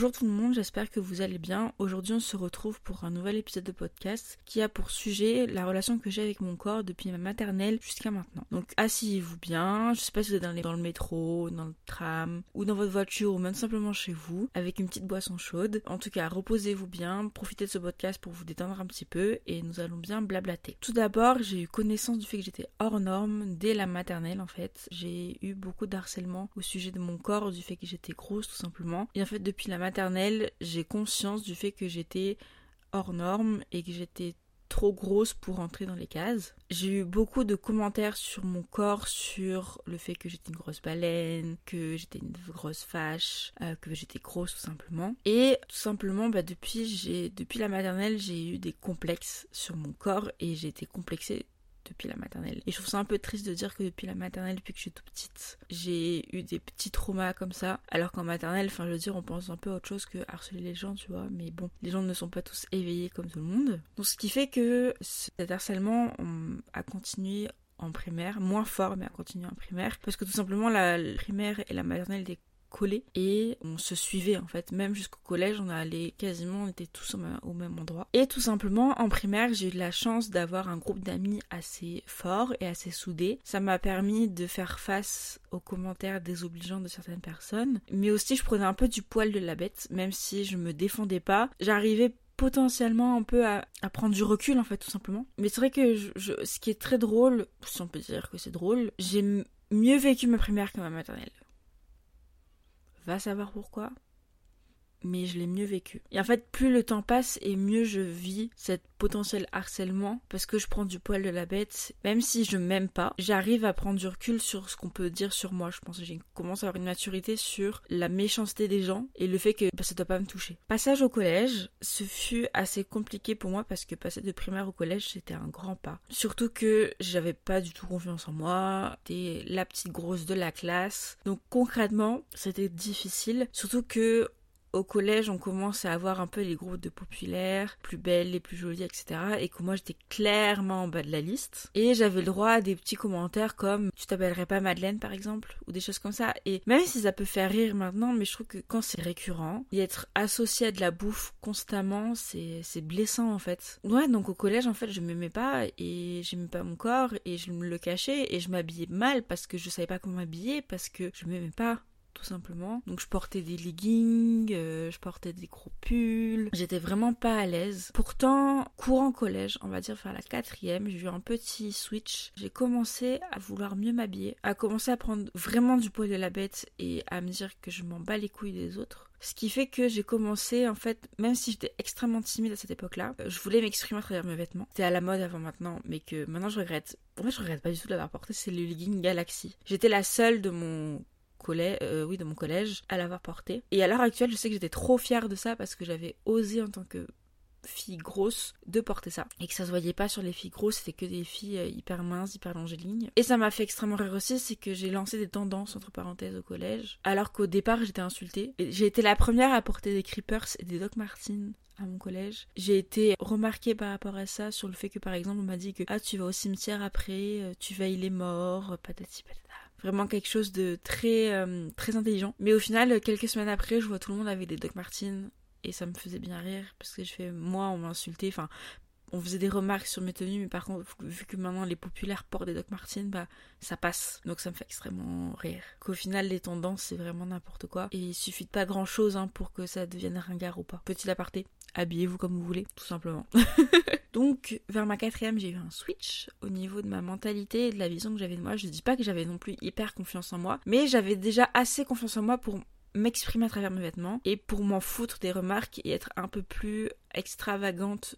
Bonjour tout le monde, j'espère que vous allez bien. Aujourd'hui on se retrouve pour un nouvel épisode de podcast qui a pour sujet la relation que j'ai avec mon corps depuis ma maternelle jusqu'à maintenant. Donc asseyez-vous bien, je sais pas si vous êtes dans, dans le métro, dans le tram ou dans votre voiture ou même simplement chez vous avec une petite boisson chaude. En tout cas reposez-vous bien, profitez de ce podcast pour vous détendre un petit peu et nous allons bien blablater. Tout d'abord j'ai eu connaissance du fait que j'étais hors norme dès la maternelle en fait. J'ai eu beaucoup d'harcèlement au sujet de mon corps, du fait que j'étais grosse tout simplement. Et en fait depuis la maternelle, j'ai conscience du fait que j'étais hors norme et que j'étais trop grosse pour entrer dans les cases. J'ai eu beaucoup de commentaires sur mon corps, sur le fait que j'étais une grosse baleine, que j'étais une grosse fâche, euh, que j'étais grosse tout simplement. Et tout simplement, bah, depuis, depuis la maternelle, j'ai eu des complexes sur mon corps et j'ai été complexée depuis la maternelle. Et je trouve ça un peu triste de dire que depuis la maternelle, depuis que je suis toute petite, j'ai eu des petits traumas comme ça. Alors qu'en maternelle, enfin je veux dire, on pense un peu à autre chose que harceler les gens, tu vois. Mais bon, les gens ne sont pas tous éveillés comme tout le monde. Donc ce qui fait que cet harcèlement a continué en primaire, moins fort mais a continué en primaire, parce que tout simplement la primaire et la maternelle étaient collés et on se suivait en fait. Même jusqu'au collège on allait quasiment on était tous au même, endroit. Et tout simplement en primaire j'ai eu la chance d'avoir un groupe d'amis assez fort et assez soudé ça m'a permis de faire face aux commentaires désobligeants de certaines personnes. Mais aussi je prenais un peu du poil de la bête même si je me défendais pas. J'arrivais potentiellement un peu à, prendre du recul en fait tout simplement. Mais c'est vrai que ce qui est très drôle si on peut dire que c'est drôle j'ai mieux vécu ma primaire que ma maternelle Va savoir pourquoi mais je l'ai mieux vécu. Et en fait, plus le temps passe et mieux je vis cette potentiel harcèlement parce que je prends du poil de la bête, même si je m'aime pas, j'arrive à prendre du recul sur ce qu'on peut dire sur moi. Je pense que j'ai commencé à avoir une maturité sur la méchanceté des gens et le fait que bah, ça doit pas me toucher. Passage au collège, ce fut assez compliqué pour moi parce que passer de primaire au collège, c'était un grand pas. Surtout que j'avais pas du tout confiance en moi, j'étais la petite grosse de la classe. Donc concrètement, c'était difficile, surtout que au collège, on commence à avoir un peu les groupes de populaires, plus belles, les plus jolies, etc. Et que moi, j'étais clairement en bas de la liste. Et j'avais le droit à des petits commentaires comme tu t'appellerais pas Madeleine, par exemple, ou des choses comme ça. Et même si ça peut faire rire maintenant, mais je trouve que quand c'est récurrent, y être associé à de la bouffe constamment, c'est, blessant, en fait. Ouais, donc au collège, en fait, je m'aimais pas et j'aimais pas mon corps et je me le cachais et je m'habillais mal parce que je savais pas comment m'habiller parce que je m'aimais pas tout simplement. Donc je portais des leggings, euh, je portais des gros pulls. J'étais vraiment pas à l'aise. Pourtant, courant collège, on va dire vers la quatrième, j'ai eu un petit switch. J'ai commencé à vouloir mieux m'habiller, à commencer à prendre vraiment du poil de la bête et à me dire que je m'en bats les couilles des autres. Ce qui fait que j'ai commencé, en fait, même si j'étais extrêmement timide à cette époque-là, je voulais m'exprimer à travers mes vêtements. C'était à la mode avant maintenant, mais que maintenant je regrette. En fait, je regrette pas du tout de l'avoir porté, c'est le legging Galaxy. J'étais la seule de mon collège, euh, oui, de mon collège, à l'avoir porté. Et à l'heure actuelle, je sais que j'étais trop fière de ça parce que j'avais osé en tant que fille grosse de porter ça. Et que ça se voyait pas sur les filles grosses c'était que des filles euh, hyper minces hyper longélignes et ça m'a fait extrêmement rire aussi c'est que j'ai lancé des tendances entre parenthèses au collège. Alors qu'au départ j'étais insultée. J'ai été la première à porter des creepers et des Doc Martens à mon collège. J'ai été remarquée par rapport à ça sur le fait que par exemple on m'a dit que ah tu vas au cimetière après, euh, tu veilles les morts, patati patata vraiment quelque chose de très euh, très intelligent. Mais au final, quelques semaines après, je vois tout le monde avec des Doc Martens et ça me faisait bien rire parce que je fais moi on m'insultait, enfin on faisait des remarques sur mes tenues, mais par contre, vu que maintenant les populaires portent des Doc Martens, bah ça passe. Donc ça me fait extrêmement rire. Qu'au final, les tendances, c'est vraiment n'importe quoi. Et il suffit de pas grand chose hein, pour que ça devienne ringard ou pas. Petit aparté, habillez-vous comme vous voulez, tout simplement. Donc, vers ma quatrième, j'ai eu un switch au niveau de ma mentalité et de la vision que j'avais de moi. Je dis pas que j'avais non plus hyper confiance en moi, mais j'avais déjà assez confiance en moi pour m'exprimer à travers mes vêtements et pour m'en foutre des remarques et être un peu plus extravagante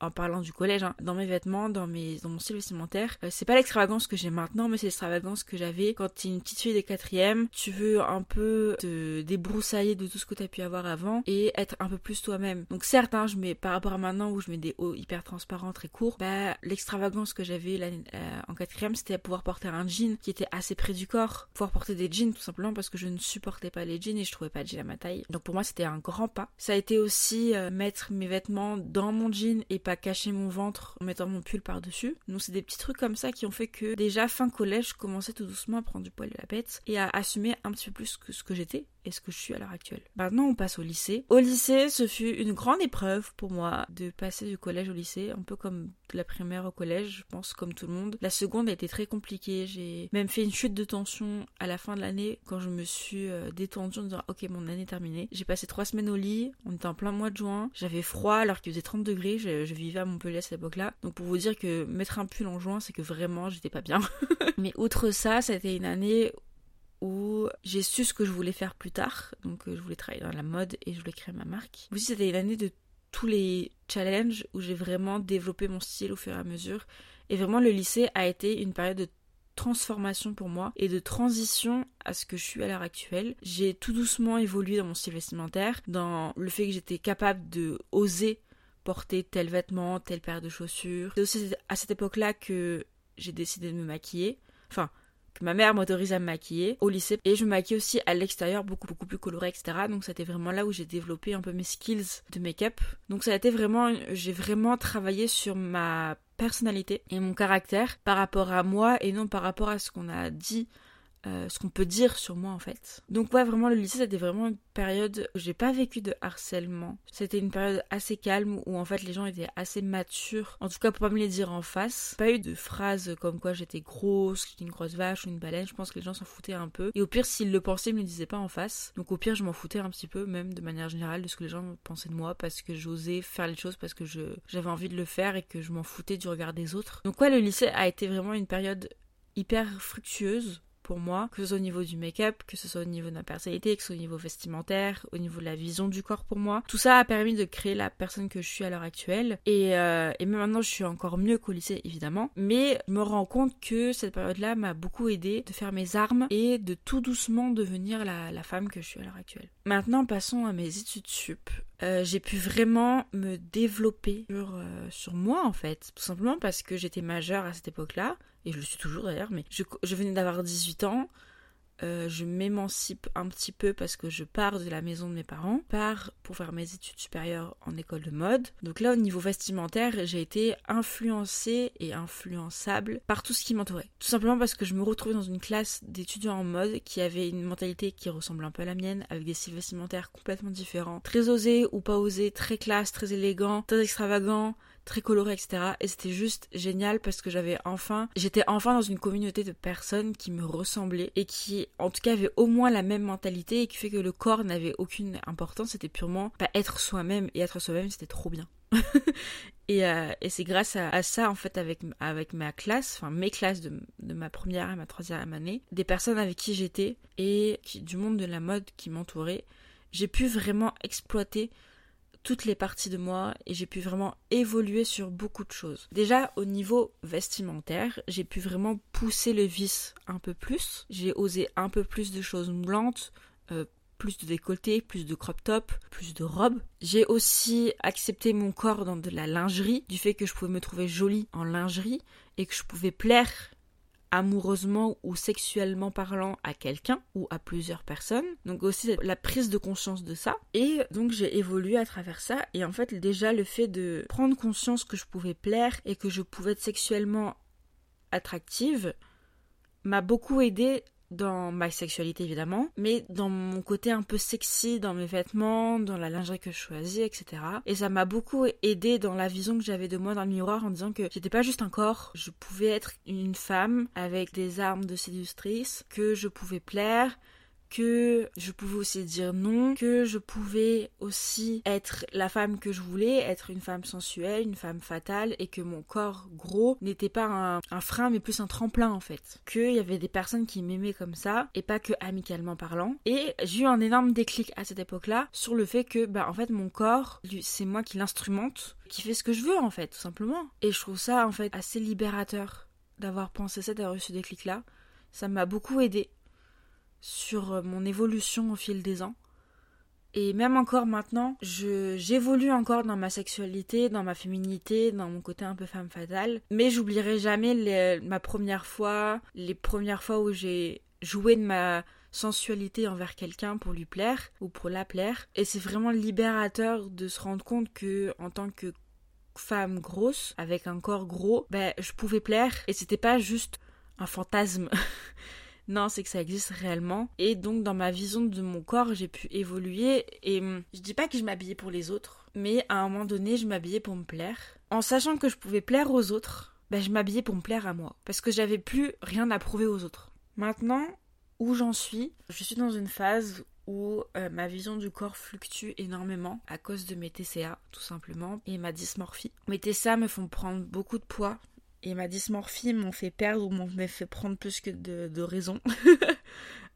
en parlant du collège, hein, dans mes vêtements, dans, mes, dans mon style vestimentaire. Euh, c'est pas l'extravagance que j'ai maintenant, mais c'est l'extravagance que j'avais quand t'es une petite fille des quatrièmes. Tu veux un peu te débroussailler de tout ce que t'as pu avoir avant et être un peu plus toi-même. Donc certes, hein, je mets par rapport à maintenant où je mets des hauts hyper transparents, très courts, bah l'extravagance que j'avais euh, en quatrième, c'était pouvoir porter un jean qui était assez près du corps, pouvoir porter des jeans tout simplement parce que je ne supportais pas les jeans et je trouvais pas de jean à ma taille. Donc pour moi, c'était un grand pas. Ça a été aussi euh, mettre mes vêtements dans mon jean et pas cacher mon ventre en mettant mon pull par-dessus. Donc c'est des petits trucs comme ça qui ont fait que déjà fin collège, je commençais tout doucement à prendre du poil de la bête et à assumer un petit peu plus que ce que j'étais et ce que je suis à l'heure actuelle? Maintenant, on passe au lycée. Au lycée, ce fut une grande épreuve pour moi de passer du collège au lycée, un peu comme de la primaire au collège, je pense, comme tout le monde. La seconde a été très compliquée. J'ai même fait une chute de tension à la fin de l'année quand je me suis euh, détendue en disant ok, mon année est terminée. J'ai passé trois semaines au lit. On était en plein mois de juin. J'avais froid alors qu'il faisait 30 degrés. Je, je, vivais à Montpellier à cette époque-là. Donc pour vous dire que mettre un pull en juin, c'est que vraiment j'étais pas bien. Mais outre ça, ça a été une année où j'ai su ce que je voulais faire plus tard. Donc euh, je voulais travailler dans la mode et je voulais créer ma marque. Aussi c'était une année de tous les challenges où j'ai vraiment développé mon style au fur et à mesure. Et vraiment le lycée a été une période de transformation pour moi et de transition à ce que je suis à l'heure actuelle. J'ai tout doucement évolué dans mon style vestimentaire, dans le fait que j'étais capable de oser porter tel vêtement, telle paire de chaussures. C'est aussi à cette époque-là que j'ai décidé de me maquiller. Enfin, ma mère m'autorise à me maquiller au lycée. Et je me maquille aussi à l'extérieur, beaucoup, beaucoup plus coloré, etc. Donc c'était vraiment là où j'ai développé un peu mes skills de make-up. Donc ça a été vraiment, j'ai vraiment travaillé sur ma personnalité et mon caractère par rapport à moi et non par rapport à ce qu'on a dit euh, ce qu'on peut dire sur moi en fait. Donc ouais vraiment le lycée c'était vraiment une période où j'ai pas vécu de harcèlement. C'était une période assez calme où en fait les gens étaient assez matures. En tout cas pour pas me les dire en face. Pas eu de phrases comme quoi j'étais grosse, une grosse vache ou une baleine. Je pense que les gens s'en foutaient un peu. Et au pire s'ils le pensaient ils me le disaient pas en face. Donc au pire je m'en foutais un petit peu même de manière générale de ce que les gens pensaient de moi parce que j'osais faire les choses parce que je j'avais envie de le faire et que je m'en foutais du regard des autres. Donc ouais le lycée a été vraiment une période hyper fructueuse moi, que ce soit au niveau du make-up, que ce soit au niveau de ma personnalité, que ce soit au niveau vestimentaire, au niveau de la vision du corps pour moi. Tout ça a permis de créer la personne que je suis à l'heure actuelle. Et, euh, même maintenant, je suis encore mieux qu'au lycée, évidemment. Mais je me rends compte que cette période-là m'a beaucoup aidé de faire mes armes et de tout doucement devenir la, la femme que je suis à l'heure actuelle. Maintenant, passons à mes études sup. Euh, j'ai pu vraiment me développer sur, euh, sur moi en fait. Tout simplement parce que j'étais majeure à cette époque-là et je le suis toujours d'ailleurs, mais je, je venais d'avoir 18 ans, euh, je m'émancipe un petit peu parce que je pars de la maison de mes parents, pars pour faire mes études supérieures en école de mode. Donc là, au niveau vestimentaire, j'ai été influencée et influençable par tout ce qui m'entourait. Tout simplement parce que je me retrouvais dans une classe d'étudiants en mode qui avaient une mentalité qui ressemble un peu à la mienne, avec des styles vestimentaires complètement différents, très osés ou pas osés, très classe, très élégant, très extravagant, très coloré, etc. Et c'était juste génial parce que j'avais enfin, j'étais enfin dans une communauté de personnes qui me ressemblaient et qui, en tout cas, avaient au moins la même mentalité et qui fait que le corps n'avait aucune importance. C'était purement être soi-même et être soi-même, c'était trop bien. et, euh, et c'est grâce à, ça, en fait, avec, avec ma classe, enfin mes classes de, de ma première à ma troisième année, des personnes avec qui j'étais et qui, du monde de la mode qui m'entourait, j'ai pu vraiment exploiter toutes les parties de moi et j'ai pu vraiment évoluer sur beaucoup de choses. Déjà au niveau vestimentaire, j'ai pu vraiment pousser le vice un peu plus. J'ai osé un peu plus de choses moulantes, euh, plus de décolleté, plus de crop top, plus de robes. J'ai aussi accepté mon corps dans de la lingerie, du fait que je pouvais me trouver jolie en lingerie et que je pouvais plaire amoureusement ou sexuellement parlant à quelqu'un ou à plusieurs personnes. Donc aussi la prise de conscience de ça. Et donc j'ai évolué à travers ça. Et en fait déjà le fait de prendre conscience que je pouvais plaire et que je pouvais être sexuellement attractive m'a beaucoup aidé dans ma sexualité évidemment, mais dans mon côté un peu sexy, dans mes vêtements, dans la lingerie que je choisis, etc. Et ça m'a beaucoup aidé dans la vision que j'avais de moi dans le miroir en disant que j'étais pas juste un corps, je pouvais être une femme avec des armes de séductrice, que je pouvais plaire, que je pouvais aussi dire non, que je pouvais aussi être la femme que je voulais, être une femme sensuelle, une femme fatale, et que mon corps gros n'était pas un, frein, mais plus un tremplin en fait. Qu'il y avait des personnes qui m'aimaient comme ça, et pas que amicalement parlant. Et j'ai eu un énorme déclic à cette époque-là sur le fait que, bah en fait, mon corps, c'est moi qui l'instrumente, qui fait ce que je veux en fait, tout simplement. Et je trouve ça en fait assez libérateur d'avoir pensé ça, d'avoir eu ce déclic-là. Ça m'a beaucoup aidé sur euh, mon évolution au fil des ans. Et même encore maintenant, j'évolue encore dans ma sexualité, dans ma féminité, dans mon côté un peu femme fatale. Mais j'oublierai jamais ma première fois, les premières fois où j'ai joué de ma sensualité envers quelqu'un pour lui plaire ou pour la plaire. Et c'est vraiment libérateur de se rendre compte que en tant que femme grosse, avec un corps gros, ben je pouvais plaire et c'était pas juste un fantasme. non, c'est que ça existe réellement. Et donc dans ma vision de mon corps, j'ai pu évoluer. Et hum, je dis pas que je m'habillais pour les autres, mais à un moment donné, je m'habillais pour me plaire. En sachant que je pouvais plaire aux autres, ben, je m'habillais pour me plaire à moi. Parce que j'avais plus rien à prouver aux autres. Maintenant, où j'en suis, je suis dans une phase où euh, ma vision du corps fluctue énormément à cause de mes TCA, tout simplement, et ma dysmorphie. Mes TCA me font prendre beaucoup de poids, et ma dysmorphie m'ont fait perdre ou m'ont fait prendre plus que de, de raison.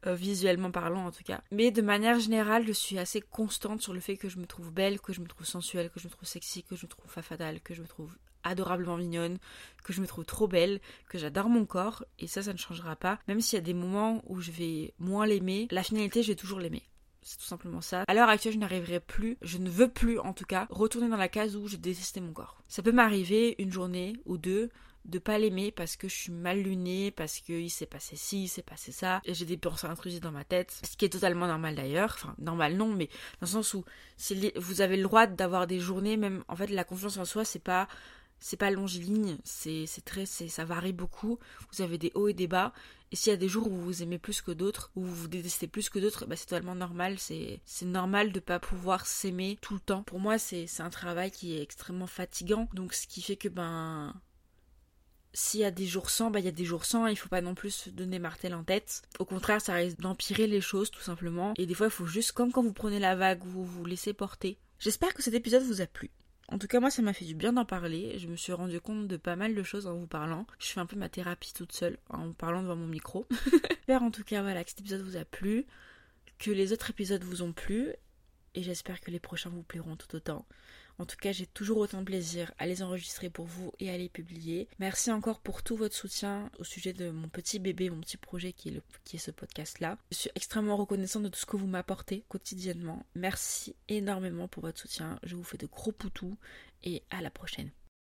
Euh, visuellement parlant en tout cas. Mais de manière générale, je suis assez constante sur le fait que je me trouve belle, que je me trouve sensuelle, que je me trouve sexy, que je me trouve fatale, que je me trouve adorablement mignonne, que je me trouve trop belle, que j'adore mon corps, et ça, ça ne changera pas. Même s'il y a des moments où je vais moins l'aimer, la finalité, je vais toujours l'aimer. C'est tout simplement ça. À l'heure actuelle, je n'arriverai plus, je ne veux plus en tout cas, retourner dans la case où je détestais mon corps. Ça peut m'arriver une journée ou deux de pas l'aimer parce que je suis mal lunée, parce qu'il s'est passé ci, il s'est passé ça, et j'ai des pensées intrusives dans ma tête, ce qui est totalement normal d'ailleurs, enfin normal non, mais dans le sens où vous avez le droit d'avoir des journées, même en fait la confiance en soi c'est pas c'est pas longiligne, c'est très ça varie beaucoup. Vous avez des hauts et des bas. Et s'il y a des jours où vous aimez plus que d'autres, où vous vous détestez plus que d'autres, bah c'est totalement normal. C'est normal de pas pouvoir s'aimer tout le temps. Pour moi, c'est un travail qui est extrêmement fatigant. Donc ce qui fait que ben s'il y a des jours sans, bah il y des jours sans, il faut pas non plus se donner martel en tête. Au contraire, ça risque d'empirer les choses tout simplement. Et des fois, il faut juste, comme quand vous prenez la vague, vous vous laissez porter. J'espère que cet épisode vous a plu. En tout cas, moi, ça m'a fait du bien d'en parler. Je me suis rendu compte de pas mal de choses en vous parlant. Je fais un peu ma thérapie toute seule en parlant devant mon micro. J'espère en tout cas, voilà, que cet épisode vous a plu, que les autres épisodes vous ont plu, et j'espère que les prochains vous plairont tout autant. En tout cas, j'ai toujours autant de plaisir à les enregistrer pour vous et à les publier. Merci encore pour tout votre soutien au sujet de mon petit bébé, mon petit projet qui est, ce podcast-là. Je suis extrêmement reconnaissante de tout ce que vous m'apportez quotidiennement. Merci énormément pour votre soutien. Je vous fais de gros poutous et à la prochaine.